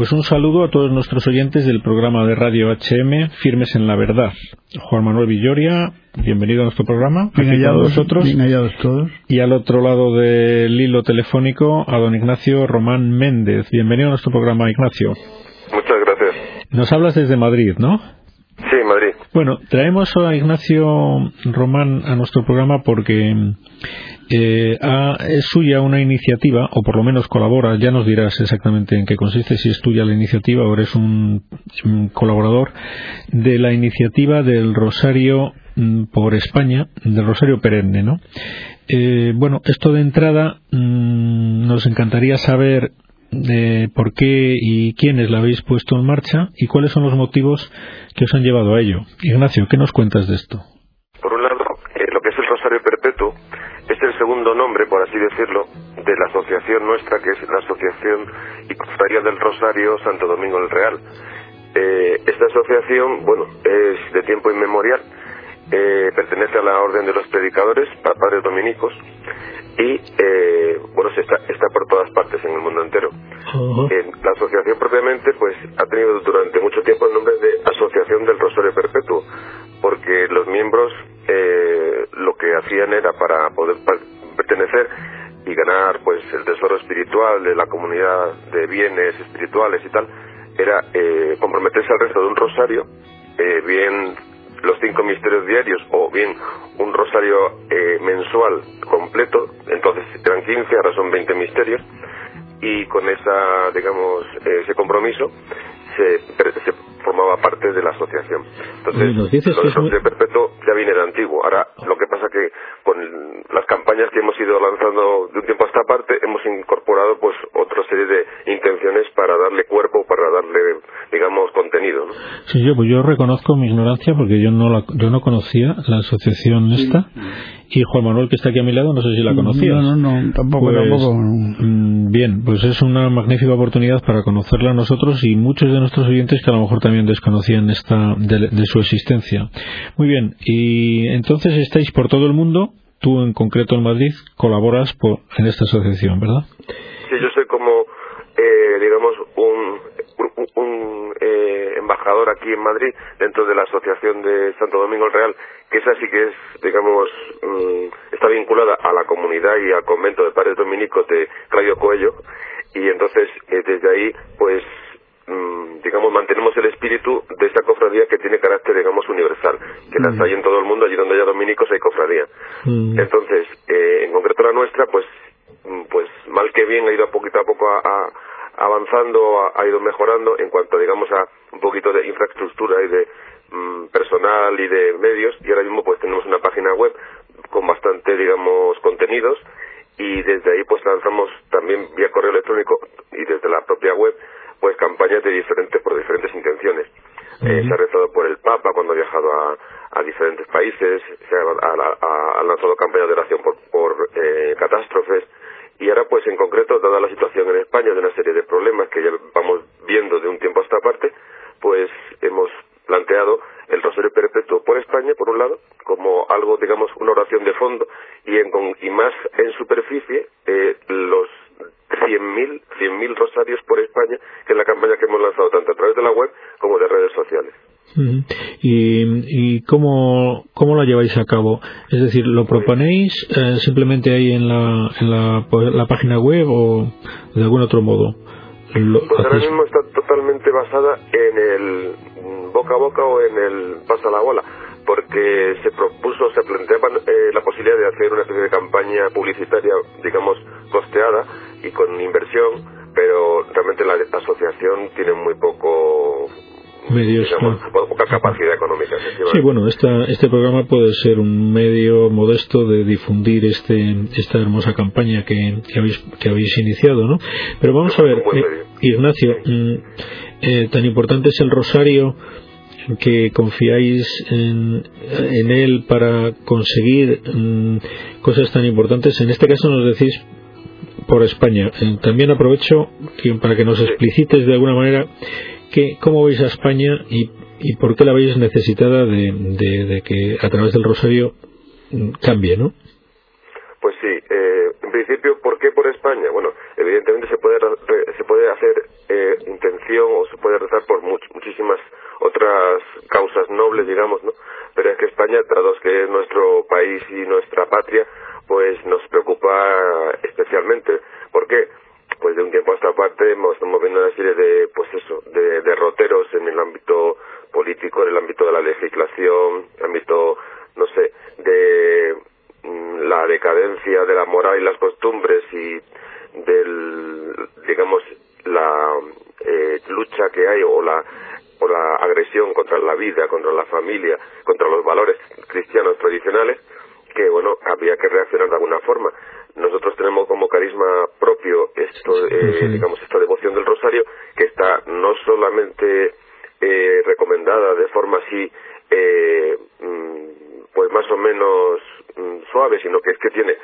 Pues un saludo a todos nuestros oyentes del programa de Radio HM Firmes en la Verdad. Juan Manuel Villoria, bienvenido a nuestro programa. Bien hallados, bien hallados todos. Y al otro lado del hilo telefónico a don Ignacio Román Méndez. Bienvenido a nuestro programa, Ignacio. Muchas gracias. Nos hablas desde Madrid, ¿no? Sí, Madrid. Bueno, traemos a Ignacio Román a nuestro programa porque eh, es suya una iniciativa, o por lo menos colabora, ya nos dirás exactamente en qué consiste, si es tuya la iniciativa o eres un, colaborador, de la iniciativa del Rosario mm, por España, del Rosario Perenne, ¿no? Eh, bueno, esto de entrada mm, nos encantaría saber de por qué y quiénes la habéis puesto en marcha y cuáles son los motivos que os han llevado a ello. Ignacio, ¿qué nos cuentas de esto? Por un lado, eh, lo que es el Rosario Perpetuo es el segundo nombre, por así decirlo, de la asociación nuestra, que es la Asociación y Cofradía del Rosario Santo Domingo del Real. Eh, esta asociación, bueno, es de tiempo inmemorial, eh, pertenece a la Orden de los Predicadores, padres dominicos, y eh, bueno está, está por todas partes en el mundo entero. La asociación propiamente pues ha tenido durante mucho tiempo el nombre de Asociación del Rosario Perpetuo porque los miembros eh, lo que hacían era para poder pertenecer y ganar pues el tesoro espiritual de la comunidad de bienes espirituales y tal era eh, comprometerse al resto de un rosario eh, bien los cinco misterios diarios o bien un rosario eh, mensual completo, entonces eran 15, ahora son 20 misterios, y con esa, digamos, ese compromiso se, se formaba parte de la asociación. Entonces, lo de Perpetuo ya viene de antiguo. Ahora, lo que pasa que con las campañas que hemos ido lanzando de un tiempo a esta parte, hemos incorporado pues otra serie de intenciones para darle cuerpo, para darle, digamos, contenido. Sí, yo, pues yo reconozco mi ignorancia porque yo no, la, yo no conocía la asociación esta. Y Juan Manuel, que está aquí a mi lado, no sé si la conocía. No, no, no, tampoco, pues, tampoco. Mm, bien, pues es una magnífica oportunidad para conocerla a nosotros y muchos de nuestros oyentes que a lo mejor también desconocían esta de, su existencia. Muy bien, y entonces estáis por todo el mundo, tú en concreto en Madrid, colaboras por, en esta asociación, ¿verdad? Sí, yo soy como, eh, digamos, un, un embajador aquí en Madrid dentro de la Asociación de Santo Domingo el Real, que esa sí que es, digamos, mm, está vinculada a la comunidad y al convento de padres dominicos de Radio Coello, y entonces eh, desde ahí, pues Mm, digamos, mantenemos el espíritu de esta cofradía que tiene carácter, digamos, universal, que las mm. hay en todo el mundo, allí donde haya dominicos hay cofradía. Mm. Entonces, eh, en concreto la nuestra, pues, pues mal que bien ha ido a poquito a poco a, avanzando, ha, ido mejorando en cuanto, digamos, a un poquito de infraestructura y de personal y de medios, y ahora mismo pues tenemos una página web con bastante, digamos, contenidos, y desde ahí pues lanzamos también vía correo electrónico y desde la propia web pues campañas de diferentes por diferentes intenciones. Eh, se ha rezado por el Papa cuando ha viajado a, a diferentes países, se ha, lanzado campañas de oración por, por eh, catástrofes y ahora pues en concreto, dada la situación en España de una serie de problemas que ya vamos viendo de un tiempo a esta parte, pues hemos planteado el Rosario Perpetuo por España, por un lado, como algo, digamos, una oración de fondo y, en, y más en superficie, eh, los 100.000 100.000 rosarios por España, que es la campaña que hemos lanzado tanto a través de la web como de redes sociales. ¿Y, y cómo, cómo lo lleváis a cabo? Es decir, ¿lo proponéis eh, simplemente ahí en la, en la, pues, la, página web o de algún otro modo? pues ahora mismo está totalmente basada en el boca a boca o en el pasa la bola porque se propuso, se planteaba eh, la posibilidad de hacer una especie de campaña publicitaria, digamos, costeada y con inversión, pero realmente la, asociación tiene muy poco medios poca capacidad económica sí bueno esta, este programa puede ser un medio modesto de difundir este esta hermosa campaña que, que habéis que habéis iniciado no pero vamos a ver eh, Ignacio mm, eh, tan importante es el rosario que confiáis en, en él para conseguir mm, cosas tan importantes. En este caso nos decís por España. Eh, también aprovecho para que nos explicites de alguna manera que, cómo veis a España y, y por qué la veis necesitada de, de, que a través del Rosario cambie, ¿no? Pues sí, eh, en principio ¿por qué por España? Bueno, evidentemente se puede, se puede hacer eh, intención o se puede rezar por muchísimas otras causas nobles, digamos, ¿no? Pero es que España, dado que es nuestro país y nuestra patria, pues nos preocupa especialmente. ¿Por qué? Pues de un tiempo a esta parte estamos viendo una serie de, pues eso, de derroteros en el ámbito político, en el ámbito el ámbito, no sé, de mm, la decadencia de la moral y las costumbres y del, digamos, la eh, lucha que hay o la o la agresión contra la vida, contra la familia, contra los valores cristianos tradicionales, que bueno, había que reaccionar de alguna forma. Nosotros tenemos como carisma propio esto, eh, digamos, esta devoción del rosario, que está no solamente eh, recomendada de forma así, eh, mm, pues más o menos mm, suave, sino que es que tiene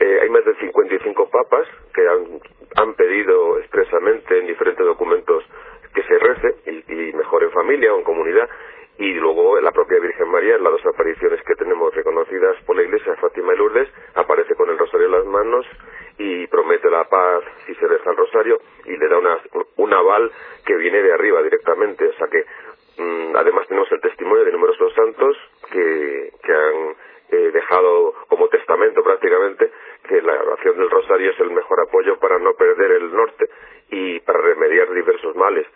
eh, hay más de 55 papas que han, han pedido expresamente en diferentes documentos que se rece y, mejor en familia o en comunidad y luego la propia Virgen María en las dos apariciones que tenemos reconocidas por la Iglesia, Fátima y Lourdes, aparece con el rosario en las manos y promete la paz si se reza el rosario y le da una, un aval que viene de arriba directamente. O sea que mm, además tenemos el testimonio de numerosos santos que, que han eh, dejado como testamento prácticamente que la oración del rosario es el mejor apoyo para no perder el norte y para remediar diversos males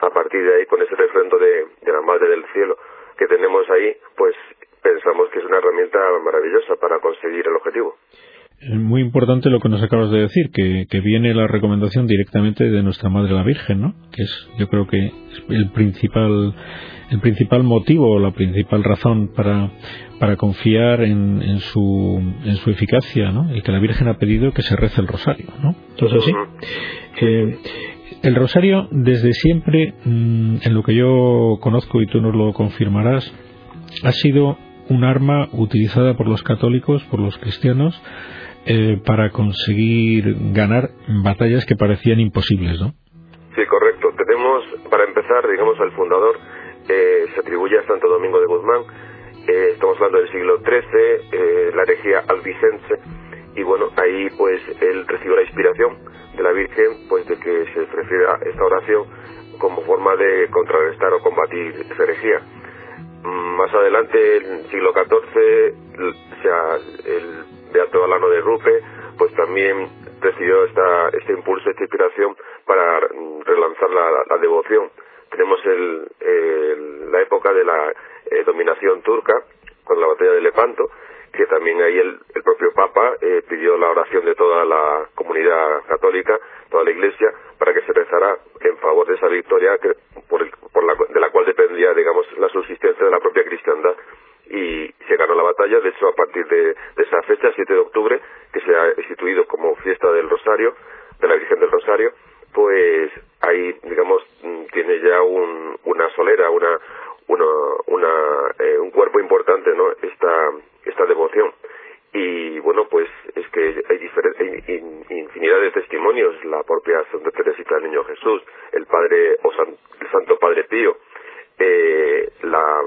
a partir de ahí, con ese refrendo de, la Madre del Cielo que tenemos ahí, pues pensamos que es una herramienta maravillosa para conseguir el objetivo. Es lo que nos acabas de decir, que, viene la recomendación directamente de nuestra Madre la Virgen, ¿no? Que es, yo creo que el principal, el principal motivo o la principal razón para, para confiar en, en, su, en su eficacia, ¿no? Y que la Virgen ha pedido que se rece el rosario, ¿no? Entonces, sí. Eh, el rosario, desde siempre, mm, en lo que yo conozco y tú nos lo confirmarás, ha sido un arma utilizada por los católicos, por los cristianos, eh, para conseguir ganar batallas que parecían imposibles, ¿no? Sí, correcto. Tenemos, para empezar, digamos, al fundador eh, se atribuye a Santo Domingo de Guzmán. Eh, estamos hablando del siglo XIII, la herejía albicense, y bueno, ahí pues él recibió la inspiración de la Virgen, pues de que se prefiera esta oración como forma de contrarrestar o combatir esa herejía. Mm, más adelante, en el siglo XIV, sea, el Beato Alano de Rupe, pues también recibió esta, este impulso, esta inspiración para relanzar la, devoción. Tenemos el, la época de la eh, dominación turca, con la batalla de Lepanto, que también ahí el, propio Papa eh, pidió la oración de toda la comunidad católica, toda la Iglesia, para que se rezara en favor de esa victoria que, por, la, de la cual dependía, digamos, la subsistencia de la propia cristiandad. Y se ganó la batalla, de hecho, a partir de, esa fecha, 7 de octubre, que se ha instituido como fiesta del Rosario, de la Virgen del Rosario, pues ahí, digamos, mm, tiene ya un, una solera, una, una, una eh, un cuerpo importante, ¿no? Esta, esta devoción. Y bueno, pues es que hay, hay infinidad de testimonios, la propia Santa Teresita del Niño Jesús, el Padre o el Santo Padre Pío, eh, la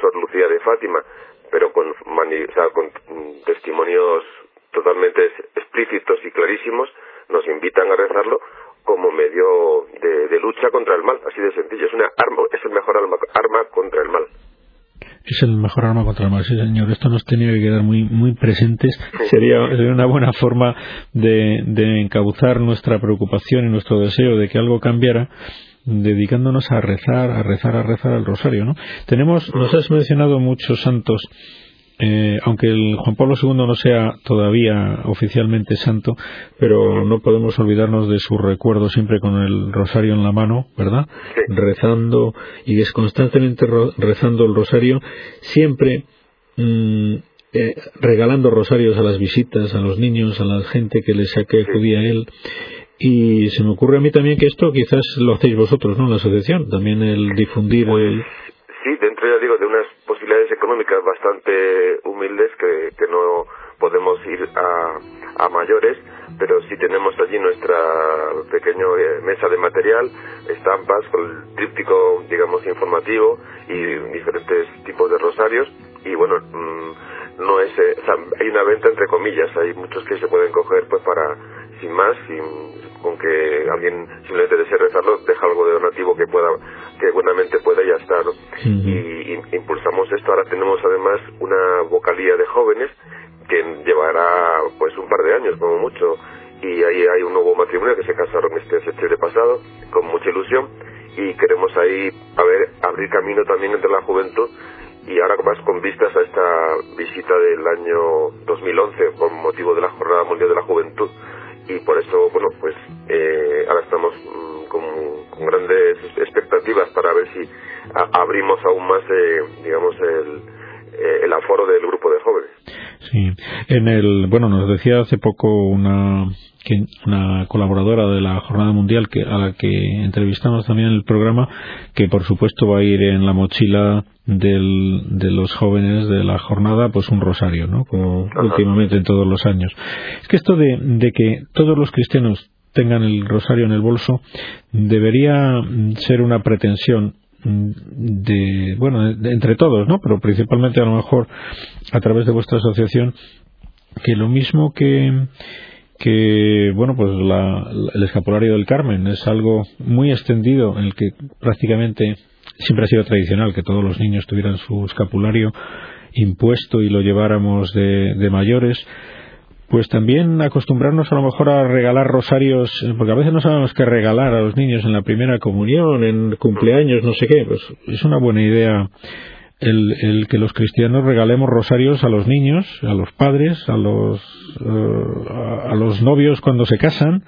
Sor Lucía de Fátima, pero con, con mm, testimonios totalmente explícitos y clarísimos, nos invitan a rezarlo como medio de, lucha contra el mal, así de sencillo. Es una arma, es el mejor arma, arma contra el mal. Es el mejor arma contra el mal, sí señor. Esto nos tenía que quedar muy muy presentes. Sería, una buena forma de, de encauzar nuestra preocupación y nuestro deseo de que algo cambiara dedicándonos a rezar, a rezar, a rezar al rosario, ¿no? Tenemos, nos has mencionado muchos santos eh, aunque el Juan Pablo II no sea todavía oficialmente santo, pero no podemos olvidarnos de su recuerdo siempre con el rosario en la mano, ¿verdad? Rezando y es constantemente rezando el rosario, siempre mm, eh, regalando rosarios a las visitas, a los niños, a la gente que les que acudía a él. Y se me ocurre a mí también que esto quizás lo hacéis vosotros, ¿no? La asociación, también el difundir el sí, dentro, ya digo, de unas posibilidades económicas bastante humildes que, que no podemos ir a, a mayores, pero sí tenemos allí nuestra pequeña eh, mesa de material, estampas con el tríptico, digamos, informativo y diferentes tipos de rosarios. Y bueno, mm, no es, eh, hay una venta entre comillas, hay muchos que se pueden coger pues para, sin más, sin, con que alguien simplemente desee rezarlo, deja algo de donativo que pueda, que buenamente pueda ya está, ¿no? y, impulsamos esto, ahora tenemos además una vocalía de jóvenes que llevará pues un par de años como mucho. Y ahí hay un nuevo matrimonio que se casaron este septiembre pasado con mucha ilusión. Y queremos ahí a ver, abrir camino también entre la juventud. Y ahora más con vistas a esta visita del año 2011 con motivo de la Jornada Mundial de la Juventud y por eso, bueno, pues eh, ahora estamos mm, con, grandes expectativas para ver si abrimos aún más, eh, digamos, el, el aforo del grupo de jóvenes. Sí, en el, bueno, nos decía hace poco una una colaboradora de la Jornada Mundial que, a la que entrevistamos también en el programa, que por supuesto va a ir en la mochila del, de los jóvenes de la jornada, pues un rosario, ¿no? Como últimamente en todos los años. Es que esto de, de que todos los cristianos tengan el rosario en el bolso debería ser una pretensión de bueno entre todos no pero principalmente a lo mejor a través de vuestra asociación que lo mismo que que bueno pues el escapulario del Carmen es algo muy extendido en el que prácticamente siempre ha sido tradicional que todos los niños tuvieran su escapulario impuesto y lo lleváramos de, de mayores pues también acostumbrarnos a lo mejor a regalar rosarios, porque a veces no sabemos qué regalar a los niños en la primera comunión, en cumpleaños, no sé qué, pues es una buena idea el, el, que los cristianos regalemos rosarios a los niños, a los padres, a los, eh, a los novios cuando se casan,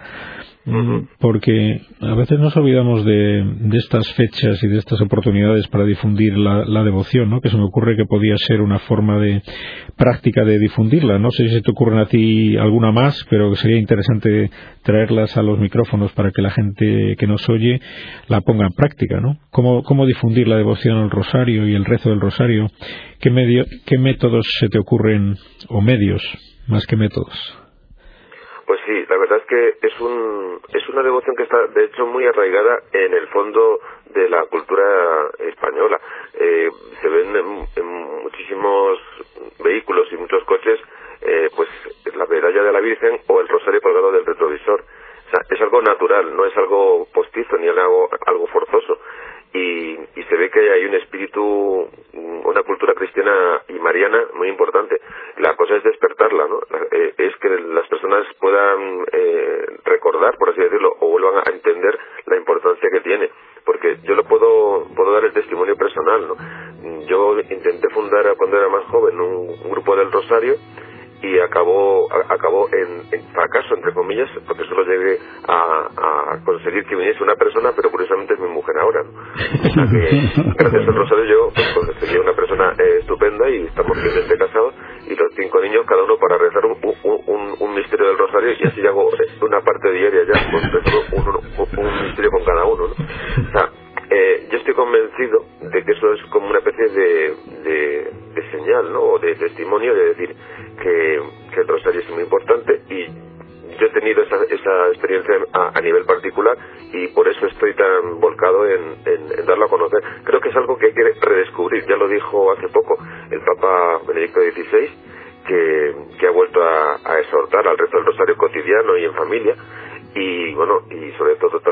porque a veces nos olvidamos de, estas fechas y de estas oportunidades para difundir la, devoción, ¿no? Que se me ocurre que podía ser una forma de práctica de difundirla. No sé si te ocurren a ti alguna más, pero sería interesante traerlas a los micrófonos para que la gente que nos oye la ponga en práctica, ¿no? ¿Cómo, cómo difundir la devoción al rosario y el rezo del rosario? ¿Qué, medio, qué métodos se te ocurren, o medios, más que métodos? Pues sí, la verdad es que es un es una devoción que está de hecho muy arraigada en el fondo de la cultura española. Eh, se ven en, muchísimos vehículos y muchos coches eh, pues la medalla de la Virgen o el rosario colgado del retrovisor. O sea, es algo natural, no es algo postizo ni algo, algo forzoso y, y, se ve que hay un espíritu, una cultura cristiana y mariana muy importante. La cosa es despertarla, ¿no? Eh, es que las personas puedan eh, recordar, por así decirlo, o vuelvan a entender la importancia que tiene. Porque yo lo puedo, puedo dar el testimonio personal, ¿no? Yo intenté fundar cuando era más joven un grupo del Rosario y acabó acabó en, fracaso entre comillas porque solo llegué a, conseguir que viniese una persona pero curiosamente es mi mujer ahora gracias al rosario yo pues, conseguí una persona eh, estupenda y estamos finalmente casados y los cinco niños cada uno para rezar un, un, misterio del rosario y así hago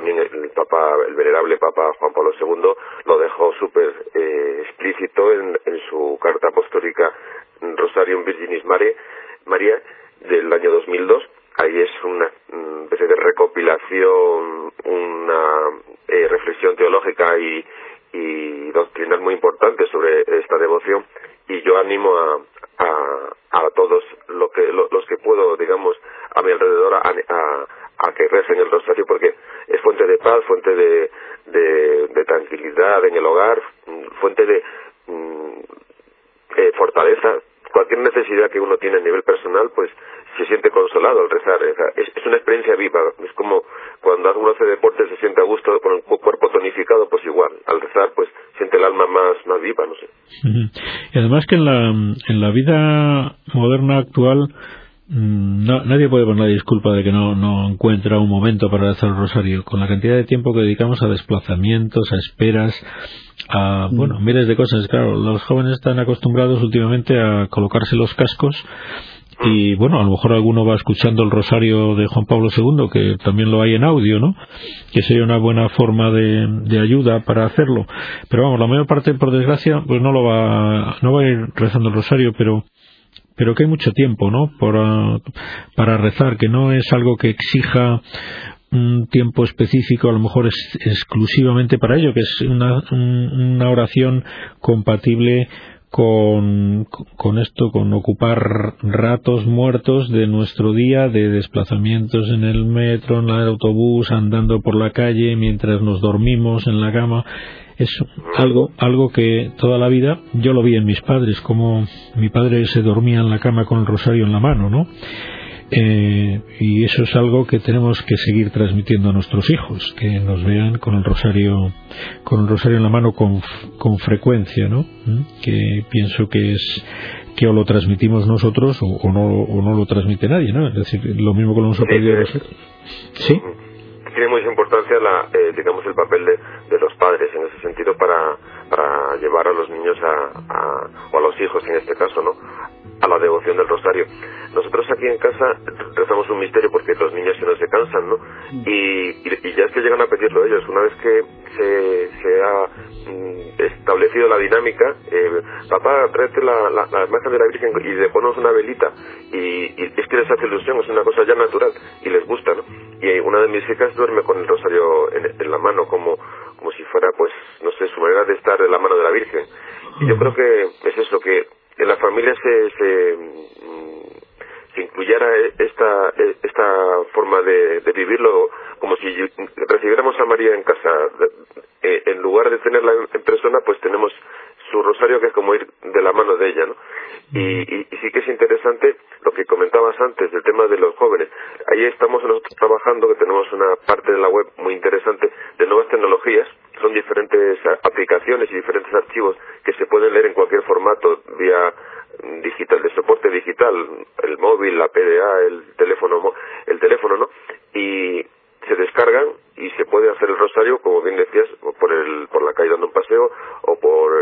también el papa el venerable papa Juan Pablo II lo dejó súper eh, explícito en, su carta apostólica Rosarium Virginis María del año 2002 ahí es una especie de recopilación una eh, reflexión teológica y, y doctrinal muy importante sobre esta devoción. Y yo animo a, a, a todos lo que, los que puedo, digamos, a mi alrededor a, a, que recen el rosario porque es fuente de paz, fuente de, de, tranquilidad en el hogar, fuente de mm, eh, fortaleza. Cualquier necesidad que uno tiene a nivel personal, pues se siente consolado al rezar. Es, es una experiencia viva. Es como cuando uno hace deporte se siente a gusto con el cuerpo tonificado, pues igual. Al rezar, pues siente el alma más, más viva, no sé. Y además que en la, en la vida moderna actual no, nadie puede poner la disculpa de que no, no encuentra un momento para hacer el rosario. Con la cantidad de tiempo que dedicamos a desplazamientos, a esperas, a mm. bueno, miles de cosas. Claro, los jóvenes están acostumbrados últimamente a colocarse los cascos y bueno, a lo mejor alguno va escuchando el rosario de Juan Pablo II, que también lo hay en audio, ¿no? Que sería una buena forma de, de ayuda para hacerlo. Pero vamos, la mayor parte, por desgracia, pues no lo va, no va a ir rezando el rosario, pero pero que hay mucho tiempo, ¿no? Para, rezar, que no es algo que exija un tiempo específico, a lo mejor es exclusivamente para ello, que es una, una oración compatible con, con esto, con ocupar ratos muertos de nuestro día, de desplazamientos en el metro, en el autobús, andando por la calle, mientras nos dormimos en la cama. Es algo, algo que toda la vida yo lo vi en mis padres, como mi padre se dormía en la cama con el rosario en la mano, ¿no? Eh, y eso es algo que tenemos que seguir transmitiendo a nuestros hijos, que nos vean con el rosario, con el rosario en la mano con, con frecuencia, ¿no? ¿Mm? Que pienso que es que o lo transmitimos nosotros o, no, o no lo transmite nadie, ¿no? Es decir, lo mismo que lo hemos aprendido Sí. Tiene mucha importancia, la, eh, digamos, el papel de, de, los padres en ese sentido para, llevar a los niños a, a, o a los hijos en este caso, ¿no? a la devoción del rosario. Nosotros aquí en casa rezamos un misterio porque los niños se no se cansan, ¿no? Y, y, ya es que llegan a pedirlo ellos. Una vez que se, se ha mm, establecido la dinámica, eh, papá, tráete la, la, la, imagen de la Virgen y le ponemos una velita y, y, es que les hace ilusión, es una cosa ya natural y les gusta, ¿no? Y una de mis hijas duerme con el rosario en, en la mano como, como si fuera, pues, no sé, su manera de estar en la mano de la Virgen. Y yo creo que es eso, que en la familia se, se, mm, se incluyera esta, esta forma de, de, vivirlo como si recibiéramos a María en casa. Eh, en lugar de tenerla en persona, pues tenemos su rosario que es como ir de la mano de ella, ¿no? Y, y, sí que es interesante lo que comentabas antes del tema de los jóvenes. Ahí estamos nosotros trabajando, que tenemos una parte de la web muy interesante de nuevas tecnologías. Son diferentes aplicaciones y diferentes archivos que se pueden leer en cualquier formato vía digital, de soporte digital, el móvil, la PDA, el teléfono, el teléfono, ¿no? Y se descargan y se puede hacer el rosario, como bien decías, por, el, por la calle dando un paseo o por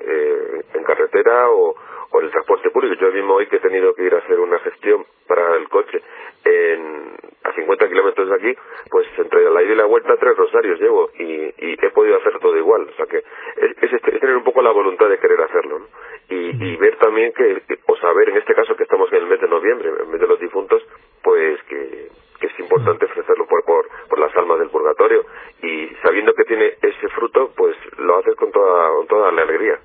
eh, en carretera o, o, en el transporte público. Yo mismo hoy que he tenido que ir a hacer una gestión para el coche en, a 50 kilómetros de aquí, pues entre la ida y la vuelta tres rosarios llevo y, y he podido hacer todo igual. O sea que es, es, tener un poco la voluntad de querer hacerlo ¿no? y, y ver también que, o saber en este caso que estamos en el mes de noviembre, en el mes de los difuntos, pues que que es importante ofrecerlo por, por, por, las almas del purgatorio y sabiendo que tiene ese fruto, pues lo haces con toda, con toda la alegría.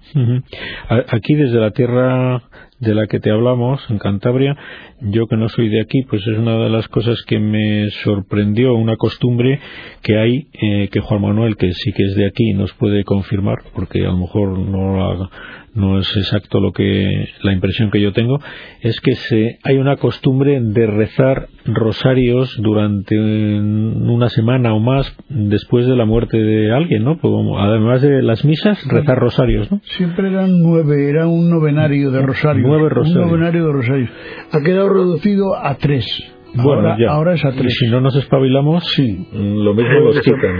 Aquí desde la tierra de la que te hablamos, en Cantabria, yo que no soy de aquí, pues es una de las cosas que me sorprendió, una costumbre que hay, eh, que Juan Manuel, que sí que es de aquí, nos puede confirmar, porque a lo mejor no la, no es exacto lo que la impresión que yo tengo es que se hay una costumbre de rezar rosarios durante una semana o más después de la muerte de alguien no además de las misas rezar rosarios no siempre eran nueve era un novenario de rosarios nueve rosarios un novenario de rosarios. Ha quedado reducido a tres bueno, ahora, ya. ahora es a tres. Y si no nos espabilamos, sí. lo mismo los quitan.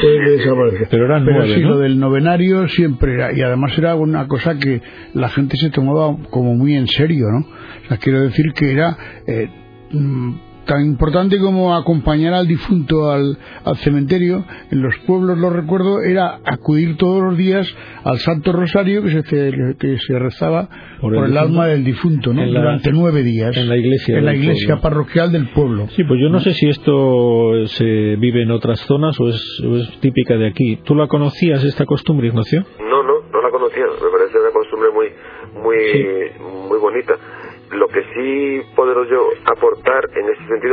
Pero eran Pero nueve, sí, ¿no? lo del novenario siempre era, y además era una cosa que la gente se tomaba como muy en serio, ¿no? O sea, quiero decir que era eh, tan importante como acompañar al difunto al, al, cementerio, en los pueblos, lo recuerdo, era acudir todos los días al Santo Rosario que se, que se rezaba por el, por el alma del difunto, ¿no? La, Durante nueve días. En la iglesia. En la iglesia pueblo. parroquial del pueblo. Sí, pues yo no sé si esto se vive en otras zonas o es, o es típica de aquí. ¿Tú la conocías esta costumbre, Ignacio? No, no, no la conocía. Me parece una costumbre muy, muy, sí. muy bonita lo que sí puedo yo aportar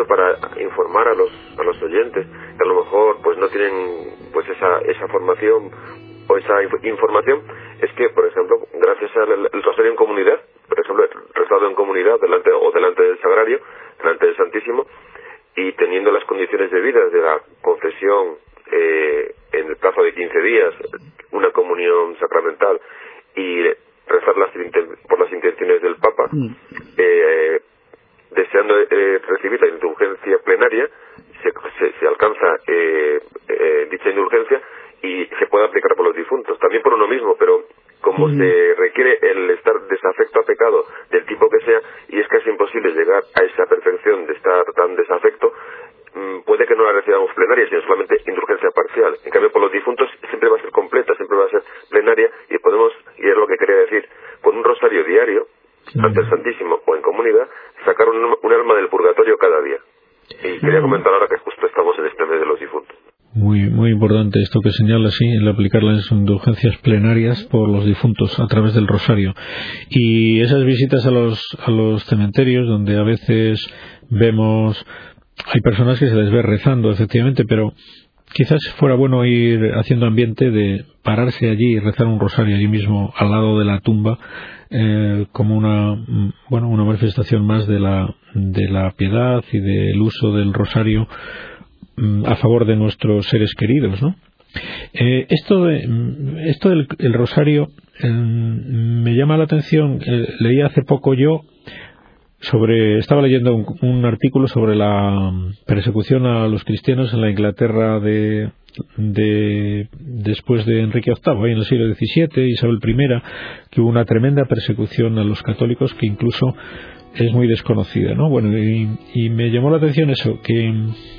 para informar a los a los oyentes que a lo mejor pues no tienen pues esa esa formación o esa información es que por ejemplo gracias al el rosario en comunidad por ejemplo rezado en comunidad delante o delante del sagrario delante del santísimo y teniendo las condiciones debidas de la confesión eh, en el plazo de 15 días una comunión sacramental y rezar las, por las intenciones del Papa, mm. eh, requiere el estar desafecto a pecado del tipo que sea y es casi imposible llegar a esa perfección de estar tan desafecto mm, puede que no la recibamos plenaria, sino solamente indulgencia parcial. En cambio, por los difuntos siempre va a ser completa, siempre va a ser plenaria y podemos, y es lo que quería decir, con un rosario diario, ante el Santísimo o en comunidad, sacar un, un alma del purgatorio cada día. Y quería comentar ahora que justo estamos en este mes de los difuntos. Muy, muy importante que señala, sí, el aplicar las indulgencias plenarias por los difuntos a través del rosario. Y esas visitas a los, a los cementerios, donde a veces vemos, hay personas que se les ve rezando, efectivamente, pero quizás fuera bueno ir haciendo ambiente de pararse allí y rezar un rosario allí mismo al lado de la tumba eh, como una bueno una manifestación más de la de la piedad y del uso del rosario mm, a favor de nuestros seres queridos ¿no? Eh, esto esto del el rosario em, me llama la atención. Eh, leí hace poco yo sobre estaba leyendo un, artículo sobre la persecución a los cristianos en la Inglaterra de, de después de Enrique VIII, en el siglo XVII, Isabel I, que hubo una tremenda persecución a los católicos que incluso es muy desconocida, ¿no? Bueno, y, y, me llamó la atención eso, que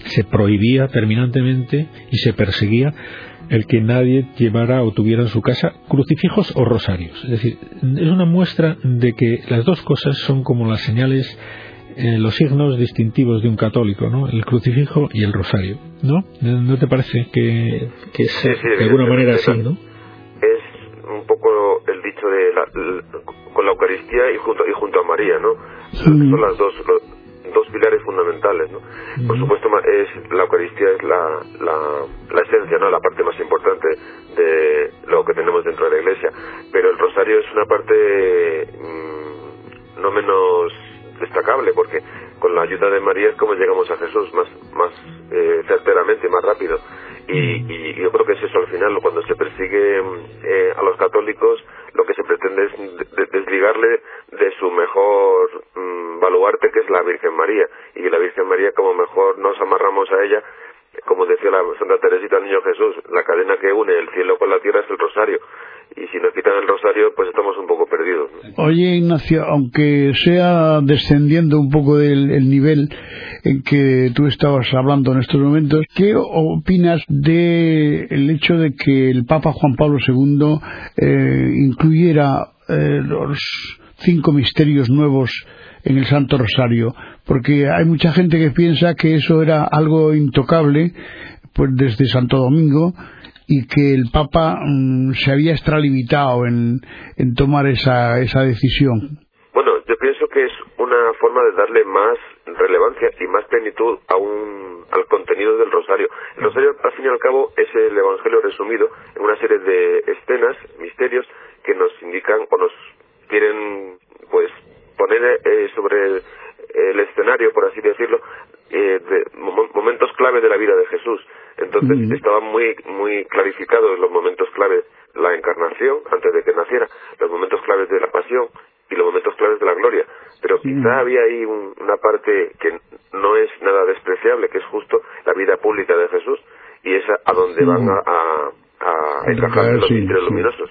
se prohibía terminantemente y se perseguía el que nadie llevara o tuviera en su casa crucifijos o rosarios. Es decir, es una muestra de que las dos cosas son como las señales, eh, los signos distintivos de un católico, ¿no? El crucifijo y el rosario, ¿no? ¿No te parece que, que es de alguna manera así, no? Un poco el dicho de la, con la Eucaristía y junto, y junto a María, ¿no? Son las dos, dos pilares fundamentales, ¿no? Por supuesto, es, la Eucaristía es la, la, esencia, ¿no? La parte más importante de lo que tenemos dentro de la Iglesia, pero el Rosario es una parte mm, no menos destacable, porque con la ayuda de María es como llegamos a Jesús más, más eh, certeramente, más rápido. Y, yo creo que es eso al final, cuando se persigue eh, a los católicos, lo que se pretende es desligarle de su mejor mm, baluarte, que es la Virgen María. Y la Virgen María, como mejor nos amarramos a ella, como decía la Santa Teresita Niño Jesús, la cadena que une el cielo con la tierra es el rosario. Y si nos quitan el rosario, pues estamos un poco perdidos. Oye, Ignacio, aunque sea descendiendo un poco del nivel en que tú estabas hablando en estos momentos, ¿qué opinas del el hecho de que el Papa Juan Pablo II eh, incluyera eh, los cinco misterios nuevos en el Santo Rosario, porque hay mucha gente que piensa que eso era algo intocable, pues desde Santo Domingo, y que el Papa mm, se había extralimitado en, en tomar esa, esa decisión. Bueno, yo pienso que es una forma de darle más relevancia y más plenitud a un, al contenido del rosario. El rosario, al fin y al cabo, es el Evangelio resumido en una serie de escenas, misterios, que nos indican o nos quieren, pues, poner eh, sobre el, escenario, por así decirlo, eh, momentos clave de la vida de Jesús. Entonces estaban muy muy clarificados los momentos clave, la encarnación antes de que naciera, los momentos claves de la pasión y los momentos claves de la gloria. Pero quizá había ahí una parte que no es nada despreciable, que es justo la vida pública de Jesús y es a, donde van a, a, a encajar los misterios luminosos.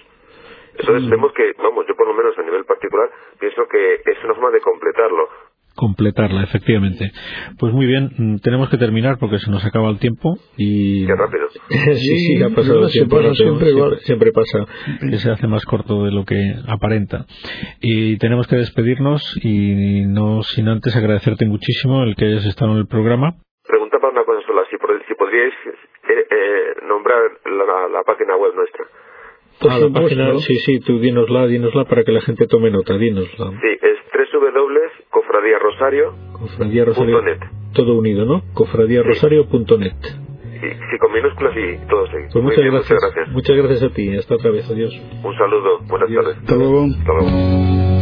Entonces vemos que, vamos, yo por lo menos a nivel particular pienso que es una forma de completarlo. Completarla, efectivamente. Pues muy bien, mm, tenemos que terminar porque se nos acaba el tiempo y... Qué rápido. sí, sí, ha pasado el tiempo. Siempre, siempre, pasa que se hace más corto de lo que aparenta. Y tenemos que despedirnos y no sin antes agradecerte muchísimo el que hayas estado en el programa. Preguntaba una cosa sola, si, podríais eh, eh, nombrar la página web nuestra. Ah, la página, sí, sí, tú dínosla, dínosla para que la gente tome nota, dínosla. Sí, es www.cofradiarrosario.net Todo unido, ¿no? cofradiarrosario.net Sí, sí, con minúsculas y todo seguido. Pues muchas, gracias. muchas gracias. Muchas gracias a ti. Hasta otra vez. Adiós. Un saludo. Buenas tardes. Hasta luego. Hasta luego.